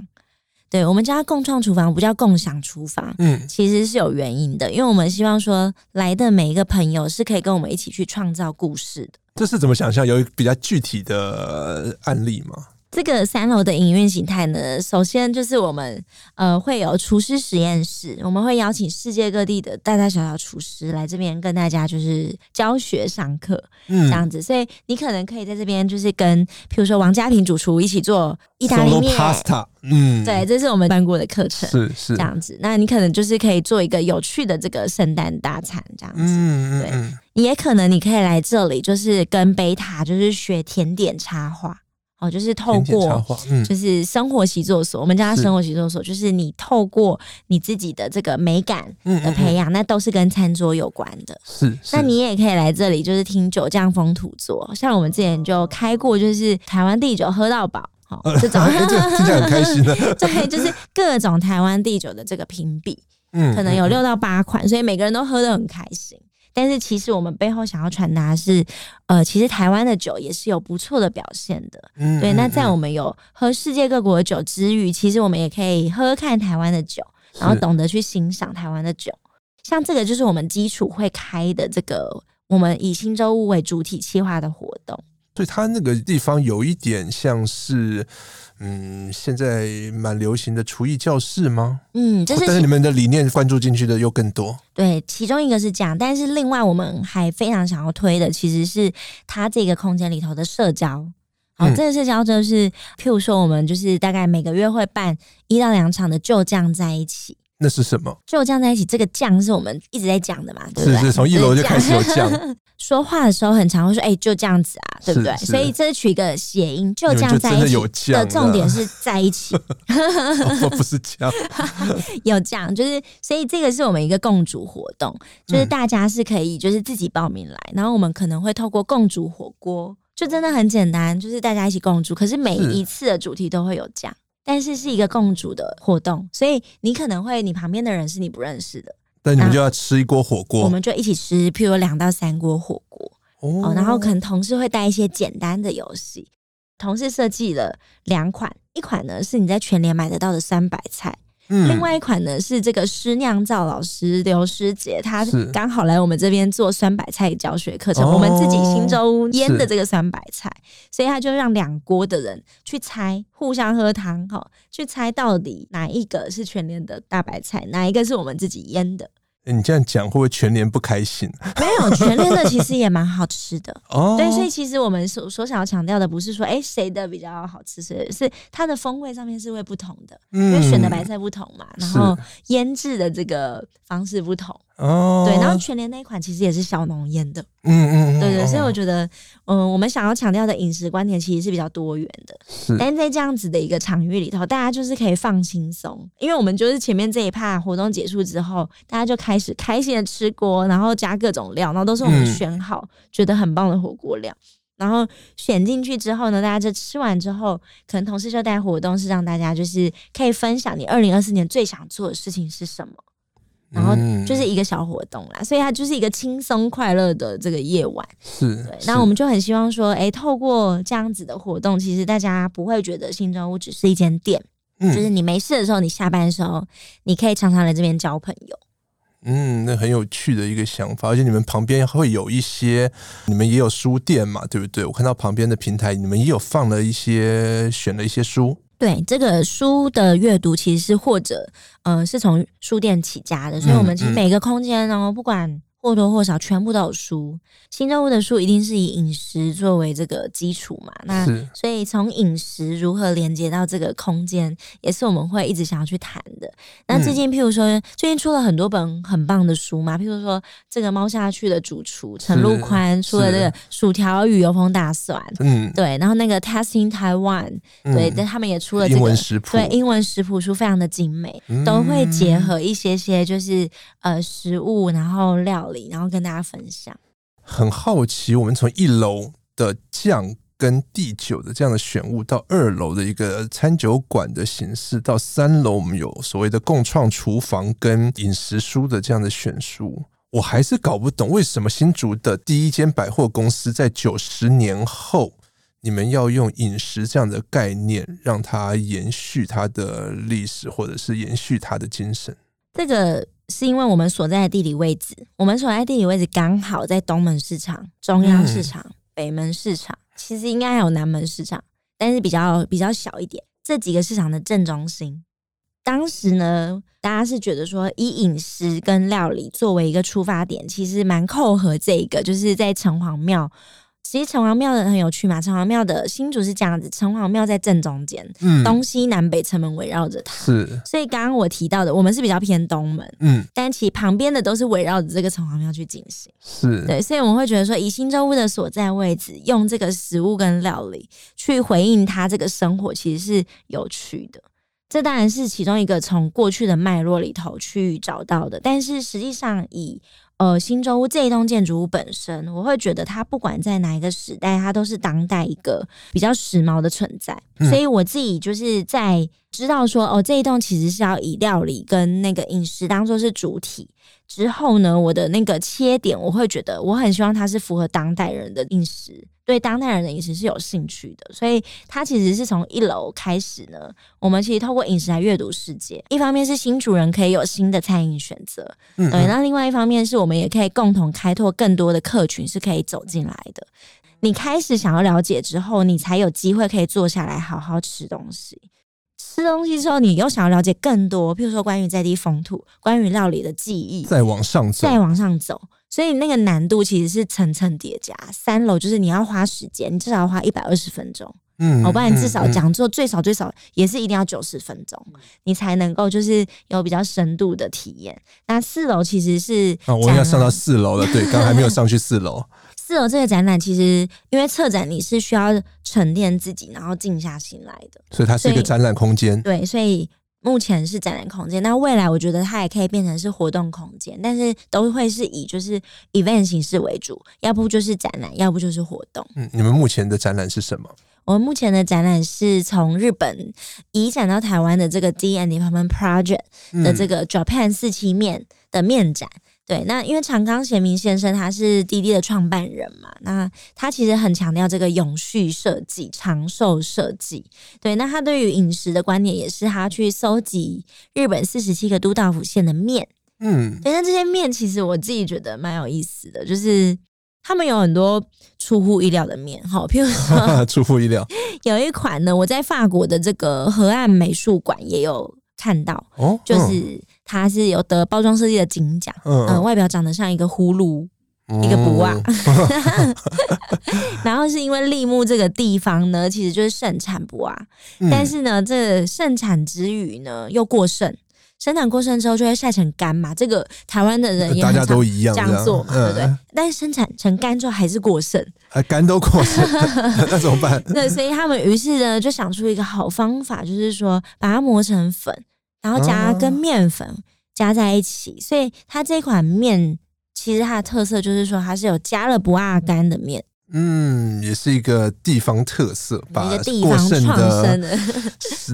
对，我们家共创厨房不叫共享厨房，嗯，其实是有原因的，因为我们希望说来的每一个朋友是可以跟我们一起去创造故事的。
这是怎么想象？有比较具体的案例吗？
这个三楼的营运形态呢，首先就是我们呃会有厨师实验室，我们会邀请世界各地的大大小小厨师来这边跟大家就是教学上课，嗯，这样子。所以你可能可以在这边就是跟，譬如说王家平主厨一起做意大利面
，pasta，嗯，
对，这是我们办过的课程，
是是
这样子。那你可能就是可以做一个有趣的这个圣诞大餐，这样子，嗯对。你也可能你可以来这里，就是跟贝塔就是学甜点插画。哦，就是透过，就是生活习作所，嗯、我们叫它生活习作所，就是你透过你自己的这个美感的培养，嗯嗯嗯，那都是跟餐桌有关的。
是，是，
那你也可以来这里，就是听酒匠风土作，像我们之前就开过，就是台湾地酒喝到饱，好、哦，这种听
起来很开心的。
对，就是各种台湾地酒的这个评比，嗯，可能有六到八款，所以每个人都喝得很开心。但是其实我们背后想要传达是，呃，其实台湾的酒也是有不错的表现的。嗯，对。那在我们有喝世界各国的酒之余，其实我们也可以喝喝看台湾的酒，然后懂得去欣赏台湾的酒。像这个就是我们基础会开的这个，我们以新洲屋为主体企划的活动。
对，它那个地方有一点像是。嗯，现在蛮流行的厨艺教室吗？
嗯，这是，
但是你们的理念关注进去的又更多。
对，其中一个是这样，但是另外我们还非常想要推的，其实是它这个空间里头的社交。好，这个社交就是，譬如说，我们就是大概每个月会办一到两场的就酱在一起。
那是什么？
就酱在一起，这个酱是我们一直在讲的嘛？对不对？
是是，从一楼就开始有酱。
说话的时候很常会说，哎、欸，就这样子啊，对不对？所以这是取一个谐音，就这样在一起的重点是在一起，
哦、不是这样，
有这样，就是所以这个是我们一个共煮活动，就是大家是可以就是自己报名来，然后我们可能会透过共煮火锅，就真的很简单，就是大家一起共煮，可是每一次的主题都会有酱，但是是一个共煮的活动，所以你可能会你旁边的人是你不认识的。
但你们就要吃一锅火锅，
我们就一起吃，譬如两到三锅火锅哦。然后可能同事会带一些简单的游戏，同事设计了两款，一款呢是你在全联买得到的酸白菜。嗯，另外一款呢是这个师酿造老师刘师姐，她刚好来我们这边做酸白菜教学课程，我们自己新洲腌的这个酸白菜，所以他就让两锅的人去猜，互相喝汤哈，去猜到底哪一个是全联的大白菜，哪一个是我们自己腌的。
欸、你这样讲会不会全年不开心？
没有，全年的其实也蛮好吃的 哦。对，所以其实我们所所想要强调的不是说，哎、欸，谁的比较好吃，是是它的风味上面是会不同的，嗯、因为选的白菜不同嘛，然后腌制的这个方式不同。哦，对，然后全联那一款其实也是小农腌的，嗯嗯，对对，所以我觉得，嗯、呃，我们想要强调的饮食观点其实是比较多元的，是，但在这样子的一个场域里头，大家就是可以放轻松，因为我们就是前面这一趴活动结束之后，大家就开始开心的吃锅，然后加各种料，然后都是我们选好、嗯、觉得很棒的火锅料，然后选进去之后呢，大家就吃完之后，可能同事就带活动是让大家就是可以分享你二零二四年最想做的事情是什么。然后就是一个小活动啦，嗯、所以它就是一个轻松快乐的这个夜晚。是，对。那我们就很希望说，哎，透过这样子的活动，其实大家不会觉得新洲屋只是一间店，嗯、就是你没事的时候，你下班的时候，你可以常常来这边交朋友。
嗯，那很有趣的一个想法，而且你们旁边会有一些，你们也有书店嘛，对不对？我看到旁边的平台，你们也有放了一些，选了一些书。
对，这个书的阅读其实是或者呃是从书店起家的，所以我们其实每个空间呢，不管或多或少全部都有书。新洲屋的书一定是以饮食作为这个基础嘛？那所以从饮食如何连接到这个空间，也是我们会一直想要去谈的。那最近，譬如说，最近出了很多本很棒的书嘛，譬如说这个猫下去的主厨陈陆宽出了这个薯条与油封大蒜，嗯，对，然后那个 Testing Taiwan，对，但他们也出了这个英文食谱，对，英文食谱书非常的精美，都会结合一些些就是呃食物，然后料理，然后跟大家分享。
很好奇，我们从一楼的酱跟第九的这样的选物，到二楼的一个餐酒馆的形式，到三楼我们有所谓的共创厨房跟饮食书的这样的选书，我还是搞不懂为什么新竹的第一间百货公司在九十年后，你们要用饮食这样的概念，让它延续它的历史，或者是延续它的精神。
这个。是因为我们所在的地理位置，我们所在的地理位置刚好在东门市场、中央市场、嗯、北门市场，其实应该还有南门市场，但是比较比较小一点。这几个市场的正中心，当时呢，大家是觉得说以饮食跟料理作为一个出发点，其实蛮扣合这个，就是在城隍庙。其实城隍庙的很有趣嘛，城隍庙的新竹是这样子，城隍庙在正中间，嗯，东西南北城门围绕着它，是。所以刚刚我提到的，我们是比较偏东门，嗯，但其实旁边的都是围绕着这个城隍庙去进行，是对。所以我们会觉得说，以新洲屋的所在位置，用这个食物跟料理去回应它这个生活，其实是有趣的。这当然是其中一个从过去的脉络里头去找到的，但是实际上以呃，新洲屋这一栋建筑物本身，我会觉得它不管在哪一个时代，它都是当代一个比较时髦的存在。嗯、所以我自己就是在知道说，哦，这一栋其实是要以料理跟那个饮食当做是主体。之后呢，我的那个切点，我会觉得我很希望它是符合当代人的饮食，对当代人的饮食是有兴趣的，所以它其实是从一楼开始呢。我们其实透过饮食来阅读世界，一方面是新主人可以有新的餐饮选择，嗯，对，那另外一方面是我们也可以共同开拓更多的客群是可以走进来的。你开始想要了解之后，你才有机会可以坐下来好好吃东西。吃东西之后，你又想要了解更多，譬如说关于在地风土、关于料理的记忆，
再往上走，
再往上走，所以那个难度其实是层层叠加。三楼就是你要花时间，你至少要花一百二十分钟，嗯，我不然至少讲座最少最少也是一定要九十分钟，嗯，你才能够就是有比较深度的体验。那四楼其实是
啊，我要上到四楼了，对，刚刚还没有上去四楼。
四楼这个展览其实，因为策展你是需要沉淀自己，然后静下心来的，
所以它是一个展览空间。
对，所以目前是展览空间。那未来我觉得它也可以变成是活动空间，但是都会是以就是 event 形式为主，要不就是展览，要不就是活动。
嗯，你们目前的展览是什么？
我们目前的展览是从日本移展到台湾的这个 Tea and Department Project 的这个 Japan 四期面的面展。对，那因为长冈贤明先生他是滴滴的创办人嘛，那他其实很强调这个永续设计、长寿设计。对，那他对于饮食的观点也是他去搜集日本四十七个都道府县的面，嗯，对，那这些面其实我自己觉得蛮有意思的，就是他们有很多出乎意料的面，好，譬如说
出乎意料，
有一款呢，我在法国的这个河岸美术馆也有看到，哦，就是。它是有得包装设计的金奖，嗯、呃，外表长得像一个葫芦，嗯、一个卜啊，然后是因为立木这个地方呢，其实就是盛产卜啊，嗯、但是呢，这盛产之余呢，又过剩，生产过剩之后就会晒成干嘛，这个台湾的人也大家都一样这样做，嗯、对不对？但是生产成干之后还是过剩，
还干都过剩，那怎么办？
对，所以他们于是呢就想出一个好方法，就是说把它磨成粉。然后加跟面粉加在一起，所以它这款面其实它的特色就是说它是有加了不二干的面，
嗯，也是一个地方特色，把过剩的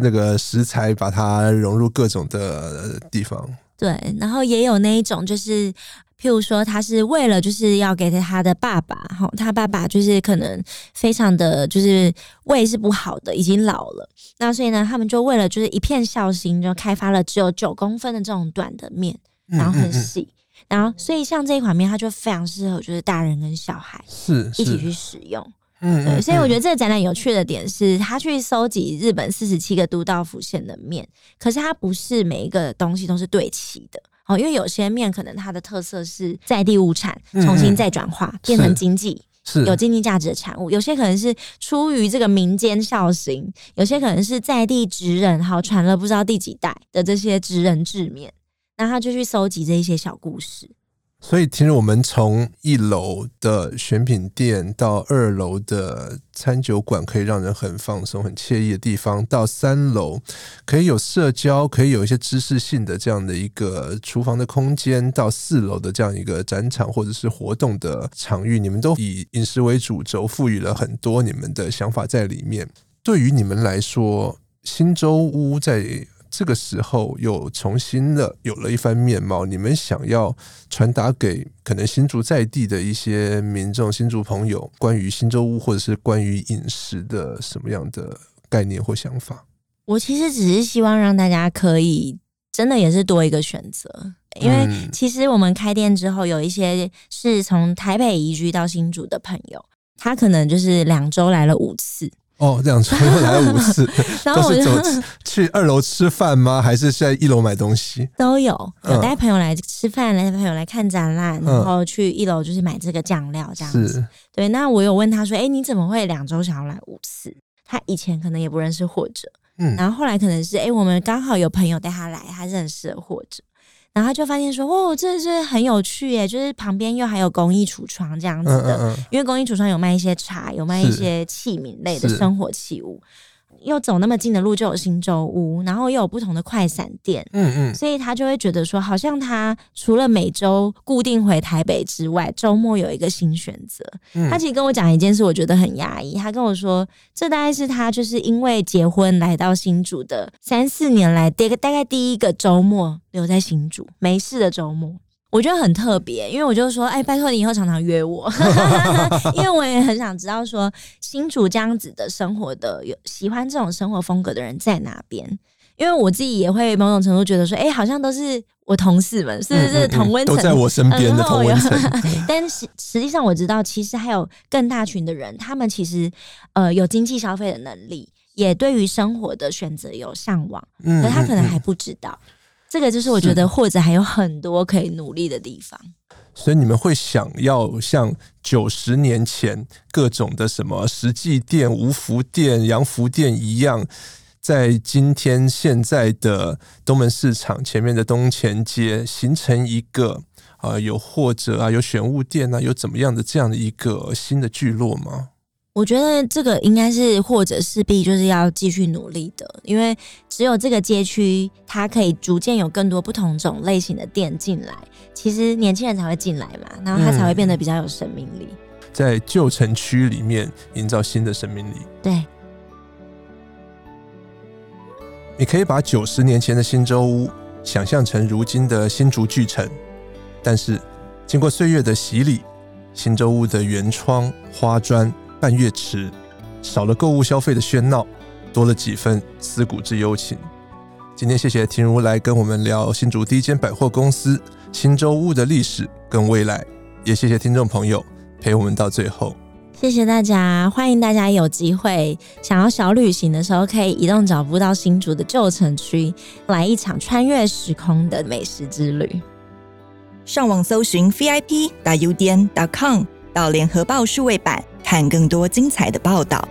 那个食材把它融入各种的地方。
对，然后也有那一种就是。譬如说，他是为了就是要给他的爸爸，哈，他爸爸就是可能非常的就是胃是不好的，已经老了。那所以呢，他们就为了就是一片孝心，就开发了只有九公分的这种短的面，然后很细，嗯嗯嗯，然后所以像这一款面，它就非常适合就是大人跟小孩是一起去使用。嗯，对，所以我觉得这个展览有趣的点是，他去搜集日本四十七个都道府县的面，可是它不是每一个东西都是对齐的。哦，因为有些面可能它的特色是在地物产，重新再转化、嗯、变成经济是有经济价值的产物。有些可能是出于这个民间孝行，有些可能是在地职人好传了不知道第几代的这些职人制面，那他就去搜集这一些小故事。
所以，其实我们从一楼的选品店到二楼的餐酒馆，可以让人很放松、很惬意的地方；到三楼可以有社交，可以有一些知识性的这样的一个厨房的空间；到四楼的这样一个展场或者是活动的场域，你们都以饮食为主轴，赋予了很多你们的想法在里面。对于你们来说，新洲屋在这个时候又重新的有了一番面貌。你们想要传达给可能新竹在地的一些民众、新竹朋友，关于新洲屋或者是关于饮食的什么样的概念或想法？
我其实只是希望让大家可以真的也是多一个选择，因为其实我们开店之后，有一些是从台北移居到新竹的朋友，他可能就是两周来了五次。
哦，这样子 又来了五次，都是走 去二楼吃饭吗？还是在一楼买东西？
都有，有带朋友来吃饭，带朋友来看展览，然后去一楼就是买这个酱料这样子。是对，那我有问他说：“哎，你怎么会两周想要来五次？”他以前可能也不认识或者，嗯，然后后来可能是哎，我们刚好有朋友带他来，他认识了或者。然后就发现说，哦，这是很有趣耶，就是旁边又还有工艺橱窗这样子的，嗯嗯嗯，因为工艺橱窗有卖一些茶，有卖一些器皿类的生活器物。又走那么近的路就有新洲屋，然后又有不同的快闪店，嗯嗯，所以他就会觉得说，好像他除了每周固定回台北之外，周末有一个新选择。嗯，他其实跟我讲一件事，我觉得很压抑。他跟我说，这大概是他就是因为结婚来到新竹的三四年来，第大概第一个周末留在新竹没事的周末。我觉得很特别，因为我就说，哎，拜托你以后常常约我，因为我也很想知道说，新竹这样子的生活的有喜欢这种生活风格的人在哪边？因为我自己也会某种程度觉得说，哎，好像都是我同事们，是不是同温层、嗯嗯嗯、都
在我身边的同温层？
但实实际上我知道，其实还有更大群的人，他们其实呃有经济消费的能力，也对于生活的选择有向往，可他可能还不知道。这个就是我觉得，或者还有很多可以努力的地方。
所以你们会想要像九十年前各种的什么实际店、无福店、洋服店一样，在今天现在的东门市场前面的东前街形成一个啊，有或者啊，有选物店啊，有怎么样的这样的一个新的聚落吗？
我觉得这个应该是或者势必就是要继续努力的，因为只有这个街区，它可以逐渐有更多不同种类型的店进来，其实年轻人才会进来嘛，然后它才会变得比较有生命力。
在旧城区里面营造新的生命力。
对，
你可以把九十年前的新洲屋想象成如今的新竹巨城，但是经过岁月的洗礼，新洲屋的原窗、花砖。半月池少了购物消费的喧闹，多了几分思古之幽情。今天谢谢婷如来跟我们聊新竹第一间百货公司新洲屋的历史跟未来，也谢谢听众朋友陪我们到最后。
谢谢大家，欢迎大家有机会想要小旅行的时候，可以移动脚步到新竹的旧城区，来一场穿越时空的美食之旅。
上网搜寻 VIP 打 UDN 点 com 到联合报数位版。看更多精彩的报道。